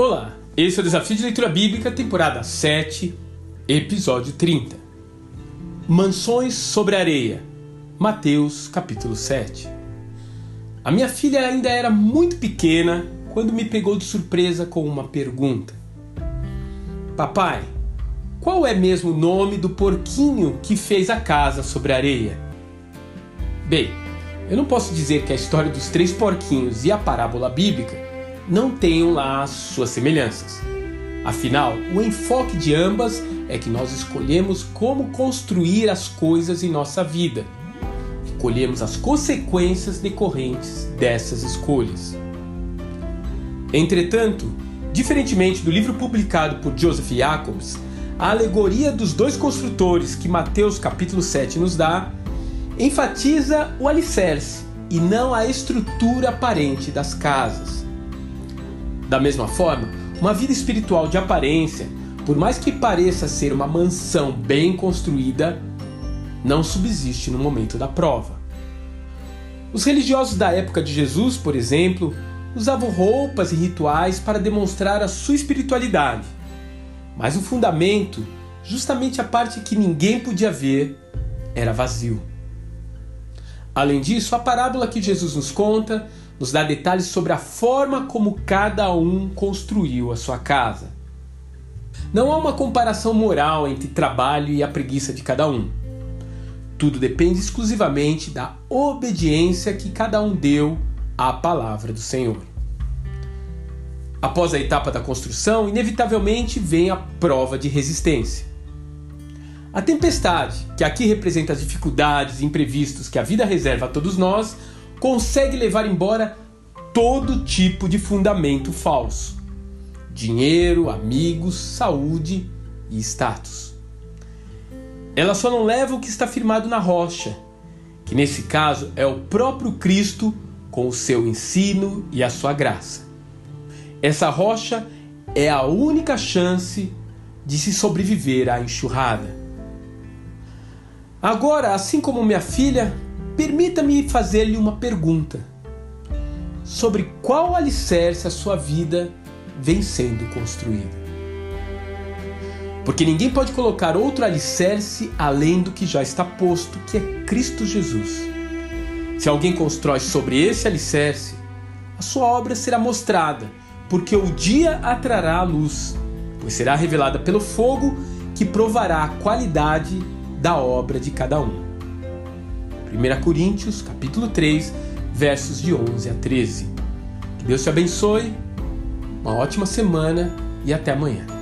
Olá, esse é o Desafio de Leitura Bíblica, temporada 7, episódio 30. Mansões sobre areia, Mateus capítulo 7. A minha filha ainda era muito pequena quando me pegou de surpresa com uma pergunta: Papai, qual é mesmo o nome do porquinho que fez a casa sobre areia? Bem, eu não posso dizer que a história dos três porquinhos e a parábola bíblica não tenham lá suas semelhanças. Afinal, o enfoque de ambas é que nós escolhemos como construir as coisas em nossa vida e colhemos as consequências decorrentes dessas escolhas. Entretanto, diferentemente do livro publicado por Joseph Jacobs, a alegoria dos dois construtores que Mateus capítulo 7 nos dá enfatiza o alicerce e não a estrutura aparente das casas. Da mesma forma, uma vida espiritual de aparência, por mais que pareça ser uma mansão bem construída, não subsiste no momento da prova. Os religiosos da época de Jesus, por exemplo, usavam roupas e rituais para demonstrar a sua espiritualidade. Mas o fundamento, justamente a parte que ninguém podia ver, era vazio. Além disso, a parábola que Jesus nos conta nos dá detalhes sobre a forma como cada um construiu a sua casa. Não há uma comparação moral entre trabalho e a preguiça de cada um. Tudo depende exclusivamente da obediência que cada um deu à palavra do Senhor. Após a etapa da construção, inevitavelmente vem a prova de resistência. A tempestade, que aqui representa as dificuldades e imprevistos que a vida reserva a todos nós, consegue levar embora todo tipo de fundamento falso: dinheiro, amigos, saúde e status. Ela só não leva o que está firmado na rocha, que nesse caso é o próprio Cristo com o seu ensino e a sua graça. Essa rocha é a única chance de se sobreviver à enxurrada. Agora, assim como minha filha, Permita-me fazer-lhe uma pergunta. Sobre qual alicerce a sua vida vem sendo construída? Porque ninguém pode colocar outro alicerce além do que já está posto, que é Cristo Jesus. Se alguém constrói sobre esse alicerce, a sua obra será mostrada, porque o dia atrará a luz, pois será revelada pelo fogo que provará a qualidade da obra de cada um. 1 Coríntios, capítulo 3, versos de 11 a 13. Que Deus te abençoe, uma ótima semana e até amanhã.